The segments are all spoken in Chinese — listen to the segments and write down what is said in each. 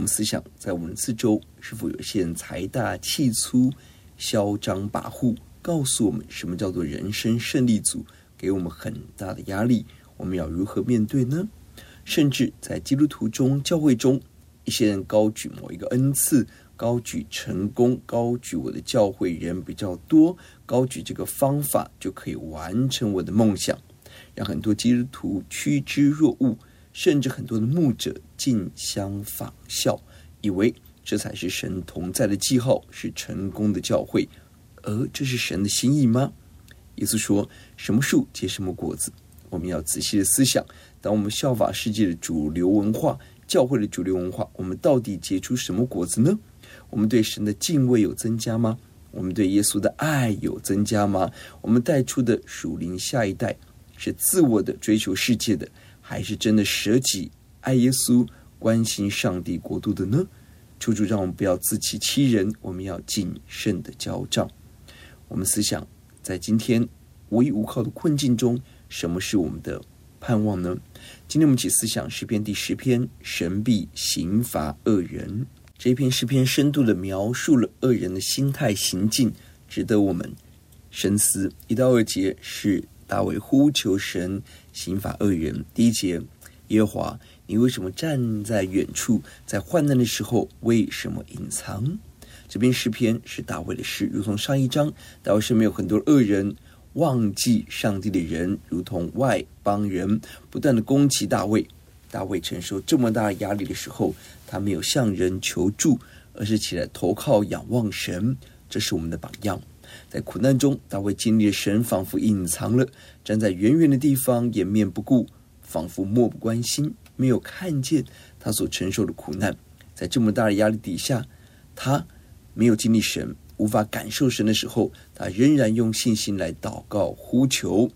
我们思想，在我们四周，是否有些人财大气粗、嚣张跋扈，告诉我们什么叫做人生胜利组，给我们很大的压力。我们要如何面对呢？甚至在基督徒中、教会中，一些人高举某一个恩赐。高举成功，高举我的教会人比较多，高举这个方法就可以完成我的梦想，让很多基督徒趋之若鹜，甚至很多的牧者竞相仿效，以为这才是神同在的记号，是成功的教会。而这是神的心意吗？耶稣说：“什么树结什么果子。”我们要仔细的思想，当我们效法世界的主流文化，教会的主流文化，我们到底结出什么果子呢？我们对神的敬畏有增加吗？我们对耶稣的爱有增加吗？我们带出的属灵下一代是自我的追求世界的，还是真的舍己爱耶稣、关心上帝国度的呢？求主让我们不要自欺欺人，我们要谨慎的交账。我们思想，在今天无依无靠的困境中，什么是我们的盼望呢？今天我们一起思想诗篇第十篇：神必刑罚恶人。这篇诗篇深度的描述了恶人的心态行径，值得我们深思。一到二节是大卫呼求神刑罚恶人。第一节，耶和华，你为什么站在远处？在患难的时候，为什么隐藏？这篇诗篇是大卫的诗，如同上一章，大卫身边有很多恶人，忘记上帝的人，如同外邦人，不断的攻击大卫。大卫承受这么大压力的时候，他没有向人求助，而是起来投靠仰望神。这是我们的榜样。在苦难中，大卫经历了神仿佛隐藏了，站在远远的地方掩面不顾，仿佛漠不关心，没有看见他所承受的苦难。在这么大的压力底下，他没有经历神，无法感受神的时候，他仍然用信心来祷告呼求，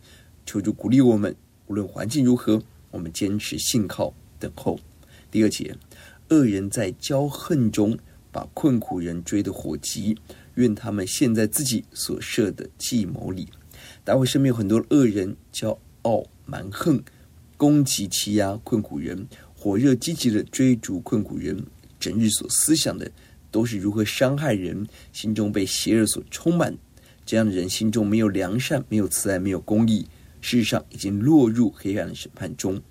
求主鼓励我们，无论环境如何。我们坚持信靠等候。第二节，恶人在骄横中把困苦人追得火急，愿他们陷在自己所设的计谋里。大卫身边有很多恶人，骄傲蛮横，攻击欺压困苦人，火热积极的追逐困苦人，整日所思想的都是如何伤害人，心中被邪恶所充满。这样的人心中没有良善，没有慈爱，没有公义。事实上，已经落入黑暗的审判中。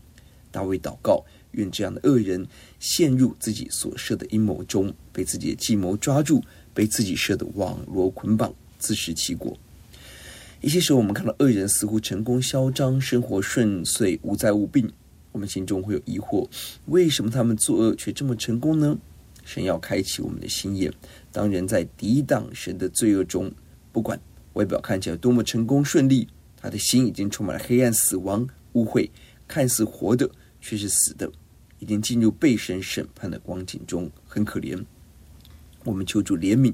大卫祷告，愿这样的恶人陷入自己所设的阴谋中，被自己的计谋抓住，被自己设的网罗捆绑，自食其果。一些时候，我们看到恶人似乎成功嚣张，生活顺遂，无灾无病，我们心中会有疑惑：为什么他们作恶却这么成功呢？神要开启我们的心眼，当人在抵挡神的罪恶中，不管外表看起来多么成功顺利。他的心已经充满了黑暗、死亡、污秽，看似活的却是死的，已经进入被神审判的光景中，很可怜。我们求主怜悯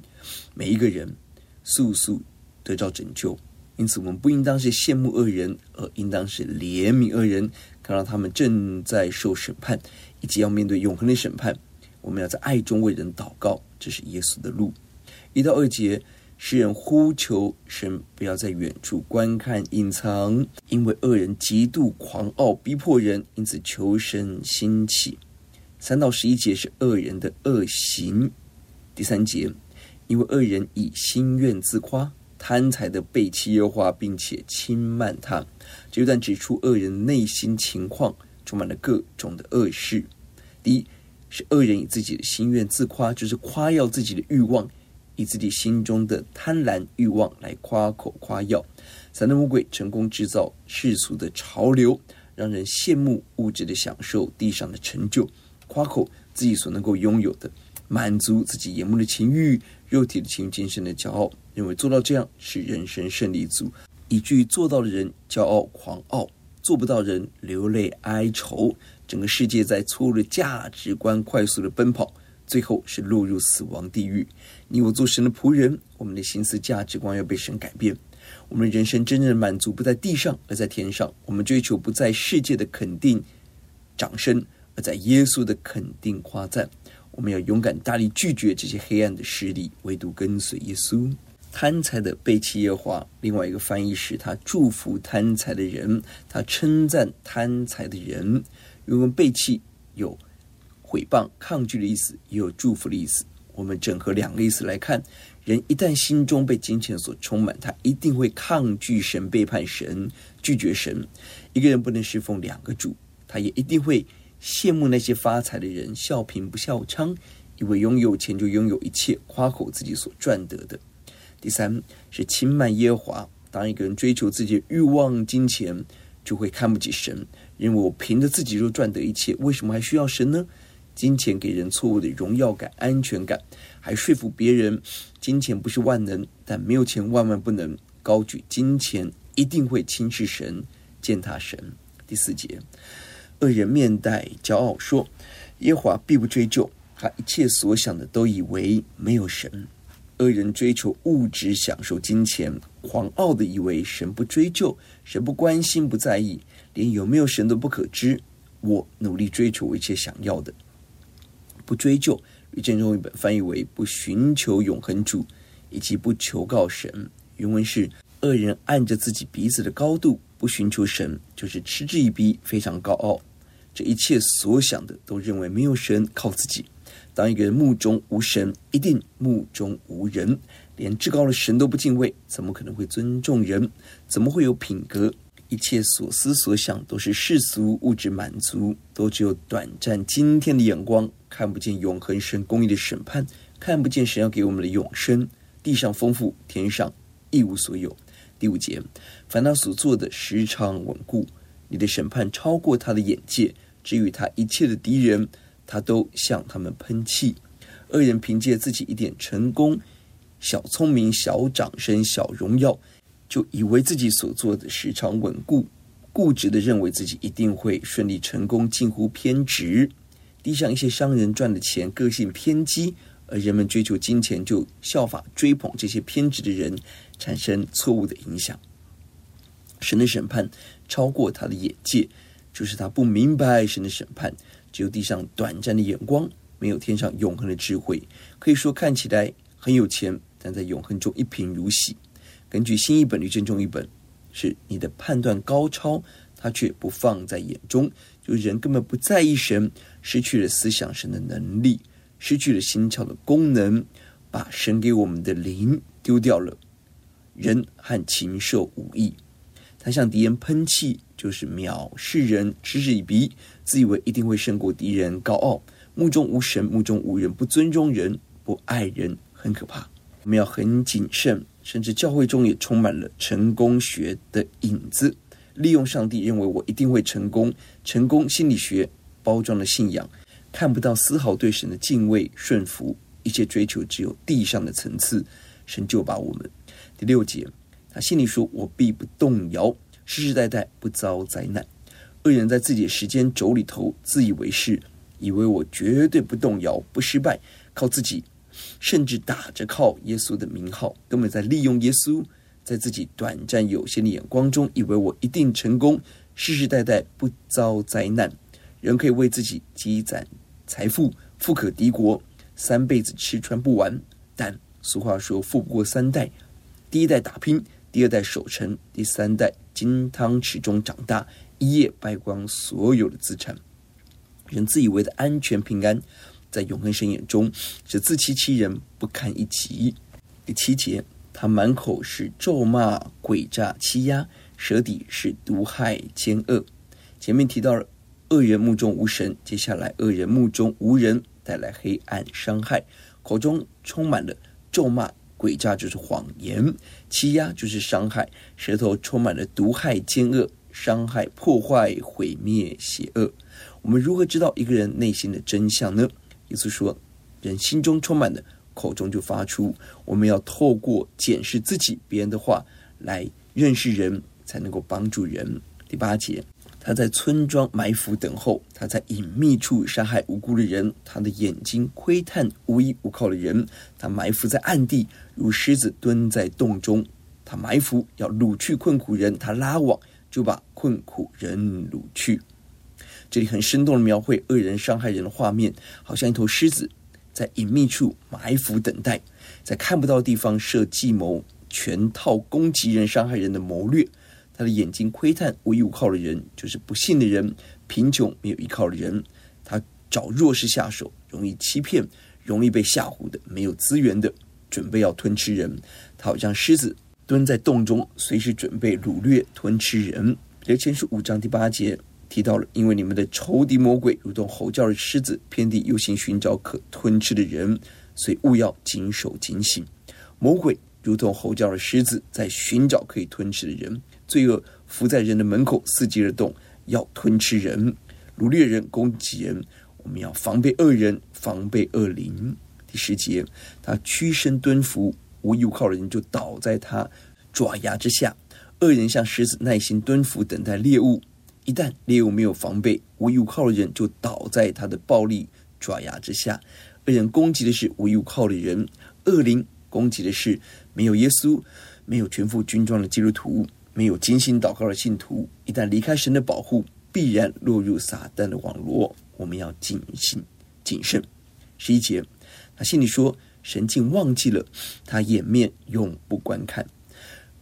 每一个人，速速得到拯救。因此，我们不应当是羡慕恶人，而应当是怜悯恶人，看到他们正在受审判，以及要面对永恒的审判。我们要在爱中为人祷告，这是耶稣的路。一到二节。诗人呼求神不要在远处观看隐藏，因为恶人极度狂傲逼迫人，因此求神兴起。三到十一节是恶人的恶行。第三节，因为恶人以心愿自夸，贪财的背弃耶和华，并且轻慢他。这一段指出恶人内心情况充满了各种的恶事。第一，是恶人以自己的心愿自夸，就是夸耀自己的欲望，以自己心中的贪婪欲望来夸口夸耀。撒旦魔鬼成功制造世俗的潮流，让人羡慕物质的享受、地上的成就，夸口自己所能够拥有的，满足自己眼目的情欲、肉体的情欲、精神的骄傲，认为做到这样是人生胜利组，以至于做到的人骄傲狂傲，做不到人流泪哀愁。整个世界在错误的价值观快速的奔跑，最后是落入死亡地狱。你我做神的仆人，我们的心思价值观要被神改变。我们人生真正的满足不在地上，而在天上。我们追求不在世界的肯定、掌声，而在耶稣的肯定、夸赞。我们要勇敢、大力拒绝这些黑暗的势力，唯独跟随耶稣。贪财的背弃耶和华，另外一个翻译是他祝福贪财的人，他称赞贪财的人。因为背弃有毁谤、抗拒的意思，也有祝福的意思。我们整合两个意思来看。人一旦心中被金钱所充满，他一定会抗拒神、背叛神、拒绝神。一个人不能侍奉两个主，他也一定会羡慕那些发财的人，笑贫不笑娼，以为拥有钱就拥有一切，夸口自己所赚得的。第三是轻慢耶华。当一个人追求自己的欲望、金钱，就会看不起神，认为我凭着自己就赚得一切，为什么还需要神呢？金钱给人错误的荣耀感、安全感。还说服别人，金钱不是万能，但没有钱万万不能。高举金钱一定会轻视神、践踏神。第四节，恶人面带骄傲说：“耶华必不追究。”他一切所想的都以为没有神。恶人追求物质享受、金钱，狂傲的以为神不追究，神不关心、不在意，连有没有神都不可知。我努力追求我一切想要的，不追究。吕建中译本翻译为“不寻求永恒主”，以及“不求告神”。原文是：“恶人按着自己鼻子的高度，不寻求神，就是嗤之以鼻，非常高傲。这一切所想的，都认为没有神，靠自己。当一个人目中无神，一定目中无人，连至高的神都不敬畏，怎么可能会尊重人？怎么会有品格？”一切所思所想都是世俗物质满足，都只有短暂今天的眼光，看不见永恒神公义的审判，看不见神要给我们的永生。地上丰富，天上一无所有。第五节，凡他所做的时常稳固，你的审判超过他的眼界。至于他一切的敌人，他都向他们喷气。恶人凭借自己一点成功、小聪明、小掌声、小荣耀。就以为自己所做的时常稳固，固执的认为自己一定会顺利成功，近乎偏执。地上一些商人赚的钱，个性偏激，而人们追求金钱，就效法追捧这些偏执的人，产生错误的影响。神的审判超过他的眼界，就是他不明白神的审判，只有地上短暂的眼光，没有天上永恒的智慧。可以说看起来很有钱，但在永恒中一贫如洗。根据新译本与正中译本，是你的判断高超，他却不放在眼中。就人根本不在意神，失去了思想神的能力，失去了心窍的功能，把神给我们的灵丢掉了。人和禽兽无异，他向敌人喷气，就是藐视人，嗤之以鼻，自以为一定会胜过敌人，高傲，目中无神，目中无人，不尊重人，不爱人，很可怕。我们要很谨慎。甚至教会中也充满了成功学的影子，利用上帝认为我一定会成功，成功心理学包装的信仰，看不到丝毫对神的敬畏顺服，一切追求只有地上的层次，神就把我们。第六节，心里说：“我必不动摇，世世代代不遭灾难。”恶人在自己的时间轴里头自以为是，以为我绝对不动摇，不失败，靠自己。甚至打着靠耶稣的名号，根本在利用耶稣，在自己短暂有限的眼光中，以为我一定成功，世世代代不遭灾难。人可以为自己积攒财富，富可敌国，三辈子吃穿不完。但俗话说，富不过三代：第一代打拼，第二代守成，第三代金汤匙中长大，一夜败光所有的资产。人自以为的安全平安。在永恒神眼中是自欺欺人，不堪一击。第七节，他满口是咒骂、诡诈、欺压，舌底是毒害、奸恶。前面提到了恶人目中无神。接下来，恶人目中无人，带来黑暗伤害，口中充满了咒骂、诡诈，就是谎言；欺压就是伤害，舌头充满了毒害、奸恶、伤害、破坏、毁灭、邪恶。我们如何知道一个人内心的真相呢？耶稣说：“人心中充满的，口中就发出。”我们要透过检视自己、别人的话来认识人，才能够帮助人。第八节，他在村庄埋伏等候，他在隐秘处杀害无辜的人，他的眼睛窥探无依无靠的人，他埋伏在暗地，如狮子蹲在洞中。他埋伏要掳去困苦人，他拉网就把困苦人掳去。这里很生动的描绘恶人伤害人的画面，好像一头狮子在隐秘处埋伏等待，在看不到地方设计谋，全套攻击人、伤害人的谋略。他的眼睛窥探无依无靠的人，就是不幸的人、贫穷没有依靠的人。他找弱势下手，容易欺骗、容易被吓唬的、没有资源的，准备要吞吃人。他好像狮子蹲在洞中，随时准备掳掠、吞吃人。彼得前书五章第八节。提到了，因为你们的仇敌魔鬼如同吼叫的狮子，遍地游行寻找可吞吃的人，所以务要谨守警醒。魔鬼如同吼叫的狮子，在寻找可以吞吃的人，罪恶伏在人的门口，伺机而动，要吞吃人、掳掠人、攻击人。我们要防备恶人，防备恶灵。第十节，他屈身蹲伏，无依靠的人就倒在他爪牙之下。恶人像狮子，耐心蹲伏，等待猎物。一旦猎物没有防备，无依靠的人就倒在他的暴力爪牙之下。恶人攻击的是无依靠的人，恶灵攻击的是没有耶稣、没有全副军装的基督徒、没有精心祷告的信徒。一旦离开神的保护，必然落入撒旦的网罗。我们要谨慎、谨慎。十一节，他心里说：“神竟忘记了，他掩面永不观看。”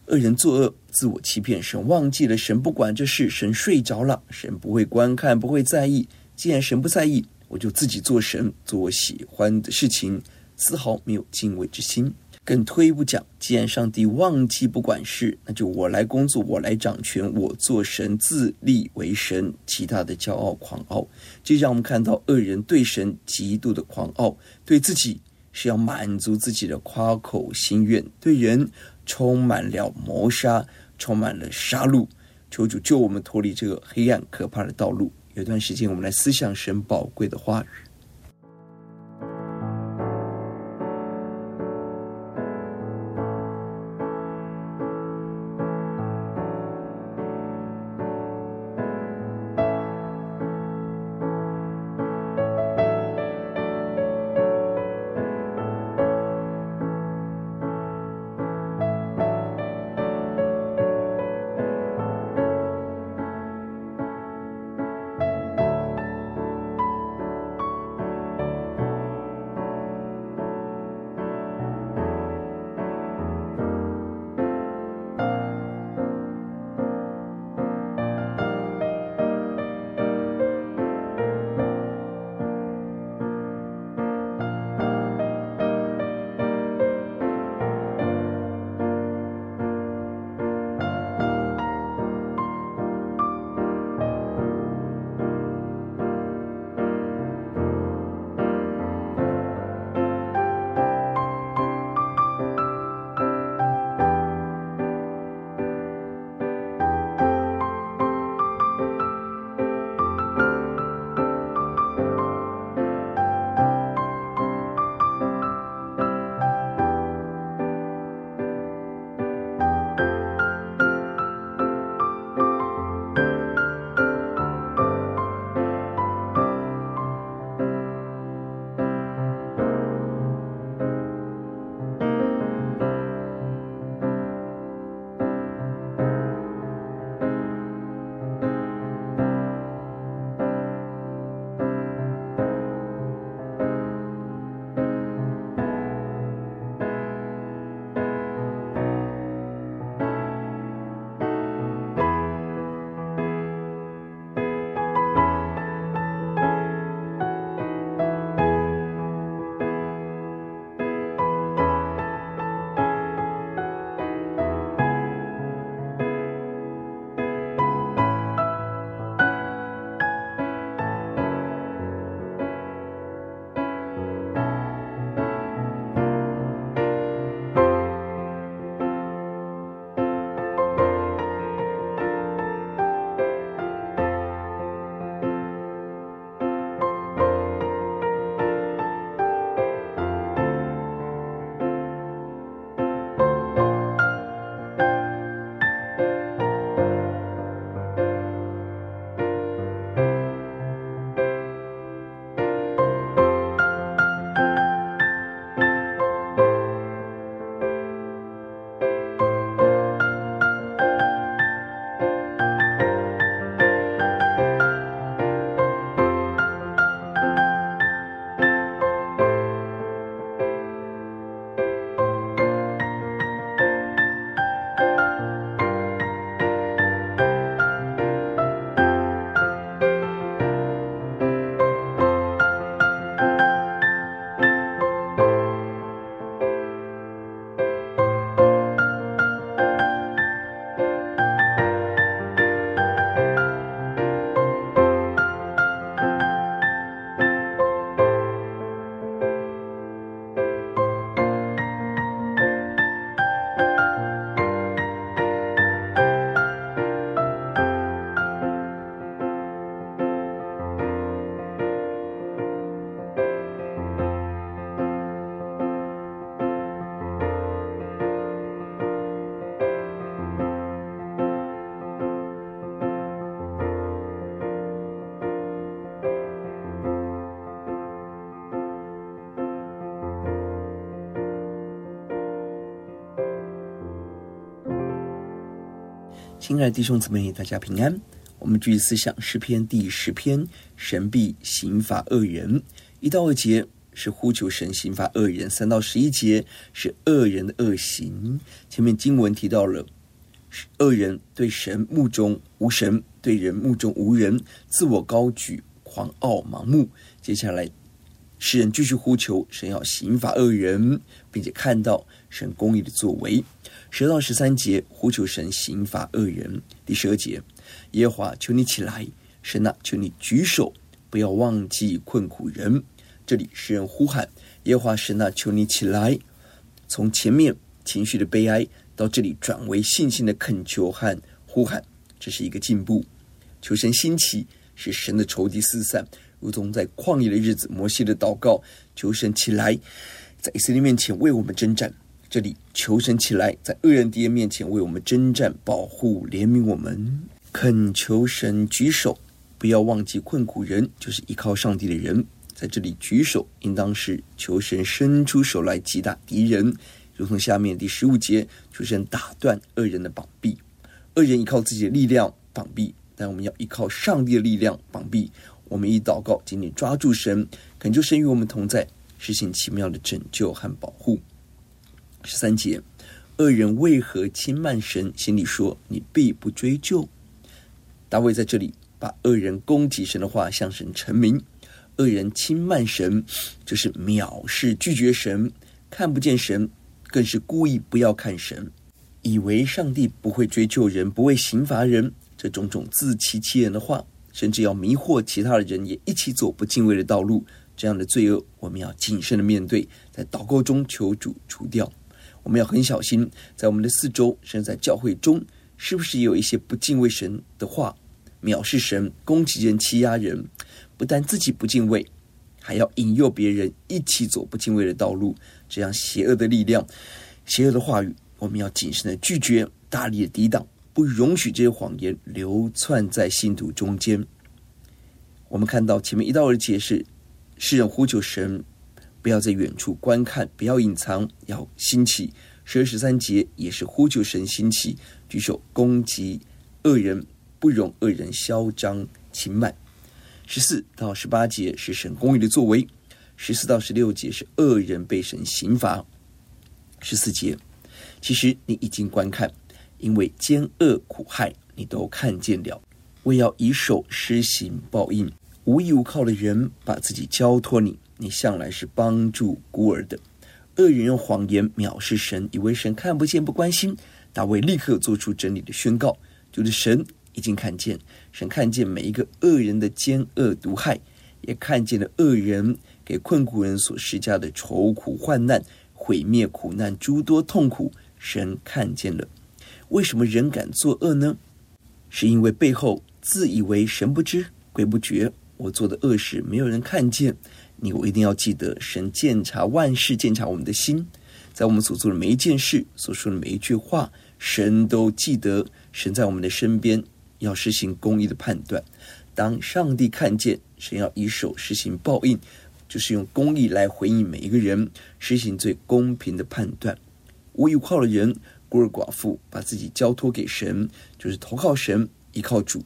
恶人作恶，自我欺骗，神忘记了，神不管这事，神睡着了，神不会观看，不会在意。既然神不在意，我就自己做神，做我喜欢的事情，丝毫没有敬畏之心。更退一步讲，既然上帝忘记不管事，那就我来工作，我来掌权，我做神，自立为神，其他的骄傲狂傲，这让我们看到恶人对神极度的狂傲，对自己是要满足自己的夸口心愿，对人。充满了谋杀，充满了杀戮。求主救我们脱离这个黑暗可怕的道路。有段时间，我们来思想神宝贵的话语。亲爱的弟兄姊妹，大家平安。我们继续思想诗篇第十篇，神必刑罚恶人。一到二节是呼求神刑罚恶人，三到十一节是恶人的恶行。前面经文提到了恶人对神目中无神，对人目中无人，自我高举，狂傲盲目。接下来诗人继续呼求神要刑罚恶人，并且看到神公义的作为。十到十三节呼求神刑罚恶人。第十二节，耶和华求你起来，神啊，求你举手，不要忘记困苦人。这里诗人呼喊耶和华神啊，求你起来。从前面情绪的悲哀到这里转为信心的恳求和呼喊，这是一个进步。求神兴起，使神的仇敌四散，如同在旷野的日子，摩西的祷告，求神起来，在以色列面前为我们征战。这里求神起来，在恶人敌人面前为我们征战，保护怜悯我们，恳求神举手，不要忘记困苦人，就是依靠上帝的人。在这里举手，应当是求神伸出手来击打敌人，如同下面第十五节，求神打断恶人的膀臂。恶人依靠自己的力量膀臂，但我们要依靠上帝的力量膀臂。我们以祷告紧紧抓住神，恳求神与我们同在，实行奇妙的拯救和保护。十三节，恶人为何轻慢神？心里说：“你必不追究。”大卫在这里把恶人攻击神的话向神陈明。恶人轻慢神，就是藐视、拒绝神，看不见神，更是故意不要看神，以为上帝不会追究人，不会刑罚人。这种种自欺欺人的话，甚至要迷惑其他的人，也一起走不敬畏的道路。这样的罪恶，我们要谨慎的面对，在祷告中求主除掉。我们要很小心，在我们的四周，甚至在教会中，是不是也有一些不敬畏神的话，藐视神、攻击人、欺压人？不但自己不敬畏，还要引诱别人一起走不敬畏的道路。这样邪恶的力量、邪恶的话语，我们要谨慎的拒绝，大力的抵挡，不容许这些谎言流窜在信徒中间。我们看到前面一到二节是诗人呼求神。不要在远处观看，不要隐藏，要兴起。十二十三节也是呼求神兴起，举手攻击恶人，不容恶人嚣张轻慢。十四到十八节是神公义的作为，十四到十六节是恶人被神刑罚。十四节，其实你已经观看，因为奸恶苦害你都看见了，为要以手施行报应，无依无靠的人把自己交托你。你向来是帮助孤儿的，恶人用谎言藐视神，以为神看不见不关心。大卫立刻做出真理的宣告，就是神已经看见，神看见每一个恶人的奸恶毒害，也看见了恶人给困苦人所施加的愁苦患难、毁灭苦难诸多痛苦，神看见了。为什么人敢作恶呢？是因为背后自以为神不知鬼不觉，我做的恶事没有人看见。你我一定要记得，神鉴察万事，鉴察我们的心，在我们所做的每一件事、所说的每一句话，神都记得。神在我们的身边，要实行公义的判断。当上帝看见，神要以手实行报应，就是用公义来回应每一个人，实行最公平的判断。无依靠的人，孤儿寡妇，把自己交托给神，就是投靠神，依靠主。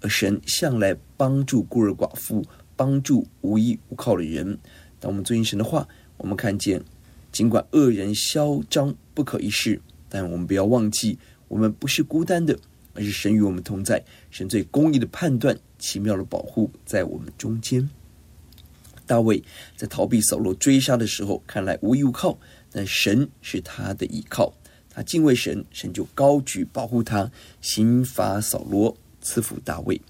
而神向来帮助孤儿寡妇。帮助无依无靠的人。当我们遵行神的话，我们看见，尽管恶人嚣张不可一世，但我们不要忘记，我们不是孤单的，而是神与我们同在。神最公义的判断，奇妙的保护在我们中间。大卫在逃避扫罗追杀的时候，看来无依无靠，但神是他的依靠。他敬畏神，神就高举保护他，刑罚扫罗，赐福大卫。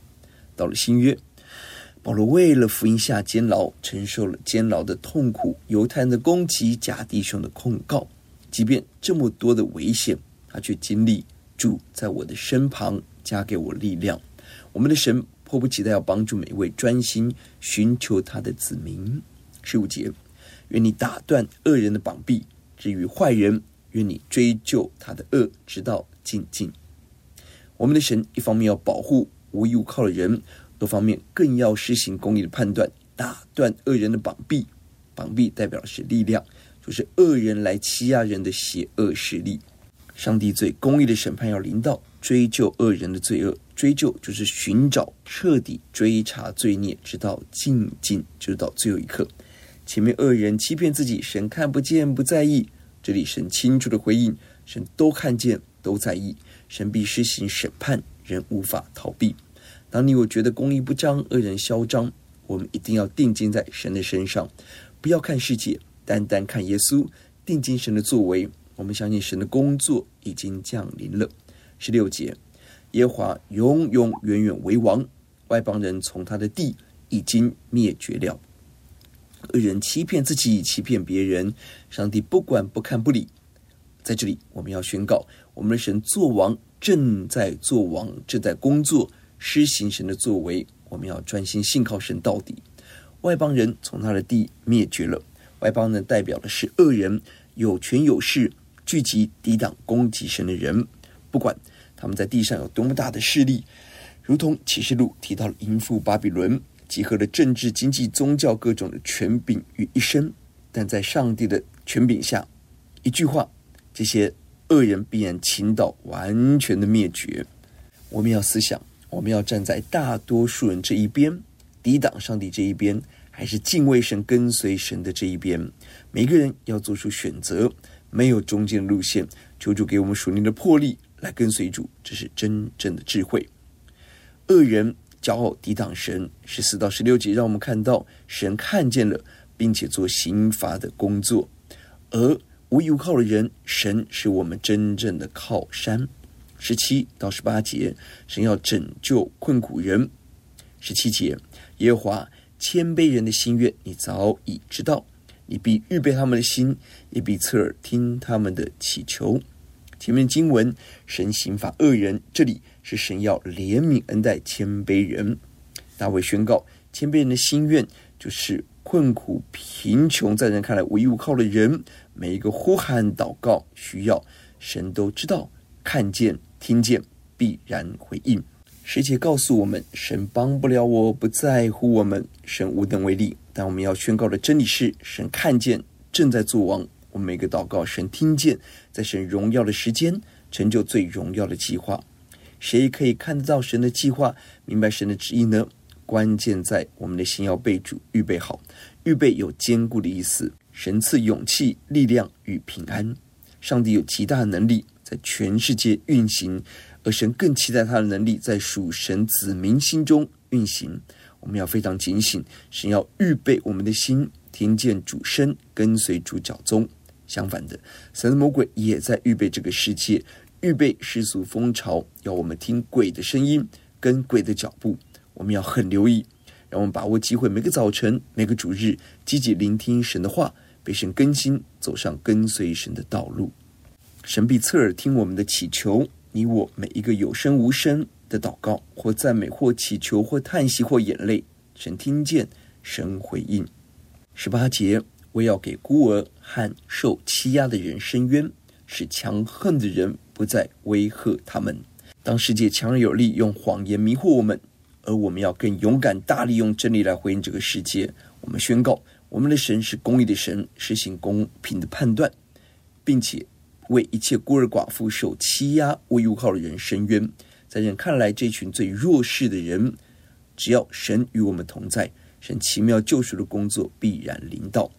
到了新约。保罗为了福音下监牢，承受了监牢的痛苦，犹太人的攻击，假弟兄的控告。即便这么多的危险，他却经历主在我的身旁，加给我力量。我们的神迫不及待要帮助每一位专心寻求他的子民。十五节，愿你打断恶人的膀臂，至于坏人，愿你追究他的恶，直到尽尽。我们的神一方面要保护无依无靠的人。多方面更要施行公义的判断，打断恶人的膀臂。膀臂代表的是力量，就是恶人来欺压人的邪恶势力。上帝最公义的审判要临到，追究恶人的罪恶。追究就是寻找、彻底追查罪孽，直到尽尽，直到最后一刻。前面恶人欺骗自己，神看不见、不在意。这里神清楚的回应：神都看见、都在意。神必施行审判，人无法逃避。当你我觉得公义不彰、恶人嚣张，我们一定要定睛在神的身上，不要看世界，单单看耶稣。定睛神的作为，我们相信神的工作已经降临了。十六节。耶华永永远远为王，外邦人从他的地已经灭绝了。恶人欺骗自己，欺骗别人，上帝不管不看不理。在这里，我们要宣告：我们的神作王，正在作王，正在工作，施行神的作为。我们要专心信靠神到底。外邦人从他的地灭绝了。外邦人代表的是恶人，有权有势，聚集抵挡攻击神的人，不管。他们在地上有多么大的势力，如同启示录提到了淫妇巴比伦，集合了政治、经济、宗教各种的权柄于一身。但在上帝的权柄下，一句话，这些恶人必然倾倒，完全的灭绝。我们要思想，我们要站在大多数人这一边，抵挡上帝这一边，还是敬畏神、跟随神的这一边？每个人要做出选择，没有中间路线。求主给我们属灵的魄力。来跟随主，这是真正的智慧。恶人骄傲抵挡神，十四到十六节让我们看到神看见了，并且做刑罚的工作。而无依无靠的人，神是我们真正的靠山。十七到十八节，神要拯救困苦人。十七节，耶和华谦卑人的心愿，你早已知道，你必预备他们的心，也必侧耳听他们的祈求。前面经文，神刑罚恶人，这里是神要怜悯恩待谦卑人。大卫宣告，谦卑人的心愿就是困苦贫穷，在人看来无依无靠的人，每一个呼喊祷告需要，神都知道、看见、听见，必然回应。十节告诉我们，神帮不了我，不在乎我们，神无能为力。但我们要宣告的真理是，神看见，正在作王。我们每个祷告，神听见，在神荣耀的时间，成就最荣耀的计划。谁可以看得到神的计划，明白神的旨意呢？关键在我们的心要被主预备好，预备有坚固的意思。神赐勇气、力量与平安。上帝有极大的能力在全世界运行，而神更期待他的能力在属神子民心中运行。我们要非常警醒，神要预备我们的心，听见主声，跟随主脚踪。相反的，神的魔鬼也在预备这个世界，预备世俗风潮，要我们听鬼的声音，跟鬼的脚步。我们要很留意，让我们把握机会，每个早晨、每个主日，积极聆听神的话，被神更新，走上跟随神的道路。神必侧耳听我们的祈求，你我每一个有声无声的祷告，或赞美，或祈求，或叹息，或眼泪，神听见，神回应。十八节。我要给孤儿和受欺压的人伸冤，使强横的人不再威吓他们。当世界强而有力，用谎言迷惑我们，而我们要更勇敢、大力用真理来回应这个世界。我们宣告，我们的神是公义的神，实行公平的判断，并且为一切孤儿寡妇、受欺压、无依无靠的人伸冤。在人看来，这群最弱势的人，只要神与我们同在，神奇妙救赎的工作必然临到。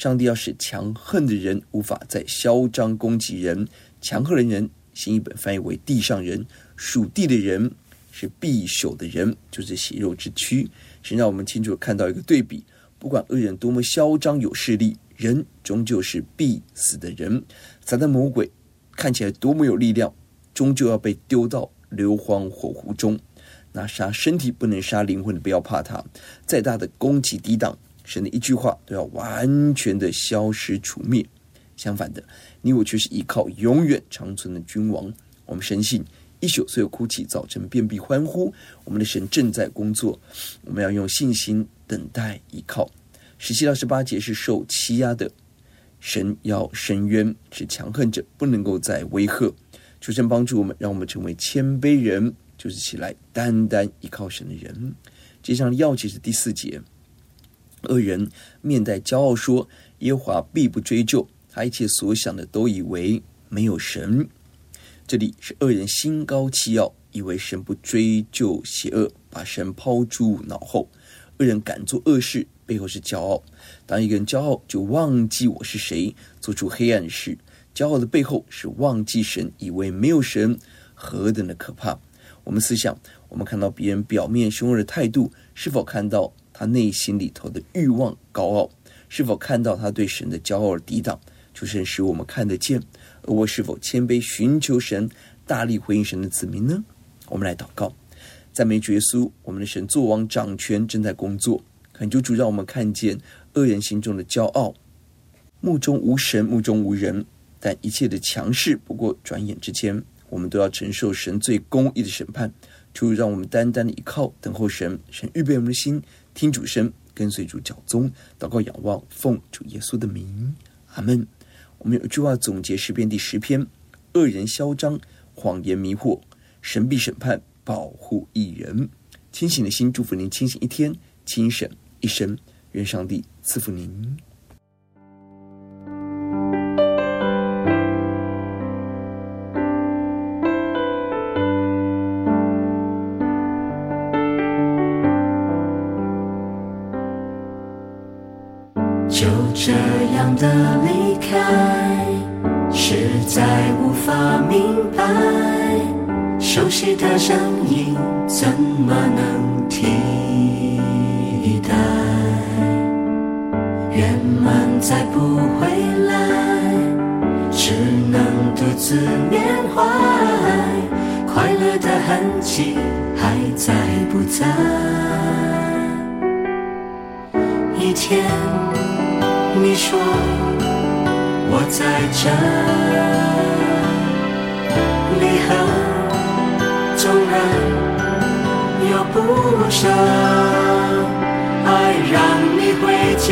上帝要使强横的人无法再嚣张攻击人，强横的人，新译本翻译为地上人，属地的人是必朽的人，就是血肉之躯。神让我们清楚看到一个对比：不管恶人多么嚣张有势力，人终究是必死的人。撒旦魔鬼看起来多么有力量，终究要被丢到硫磺火湖中。那杀身体不能杀灵魂的，不要怕他，再大的攻击抵挡。神的一句话都要完全的消失除灭，相反的，你我却是依靠永远长存的君王。我们深信一宿虽有哭泣，早晨便必欢呼。我们的神正在工作，我们要用信心等待依靠。十七到十八节是受欺压的，神要伸冤，是强横者不能够再威吓。求神帮助我们，让我们成为谦卑人，就是起来单单依靠神的人。接下来要解是第四节。恶人面带骄傲说：“耶和华必不追究，他一切所想的都以为没有神。”这里是恶人心高气傲，以为神不追究邪恶，把神抛诸脑后。恶人敢做恶事，背后是骄傲。当一个人骄傲，就忘记我是谁，做出黑暗事。骄傲的背后是忘记神，以为没有神，何等的可怕！我们思想，我们看到别人表面凶恶的态度，是否看到他内心里头的欲望高傲？是否看到他对神的骄傲而抵挡？求神使我们看得见。而我是否谦卑寻求神，大力回应神的子民呢？我们来祷告，赞美主耶稣，我们的神作王掌权，正在工作。恳求主让我们看见恶人心中的骄傲，目中无神，目中无人。但一切的强势不过转眼之间，我们都要承受神最公义的审判。求主让我们单单的依靠，等候神，神预备我们的心，听主声，跟随主脚踪，祷告仰望，奉主耶稣的名，阿门。我们有一句话总结诗篇第十篇：恶人嚣张，谎言迷惑，神必审判，保护一人。清醒的心，祝福您清醒一天，清醒一生。愿上帝赐福您。的离开，实在无法明白，熟悉的声音怎么能替代？圆满再不回来，只能独自缅怀，快乐的痕迹还在不在？一天。你说我在这离合，纵然有不舍，爱让你回家。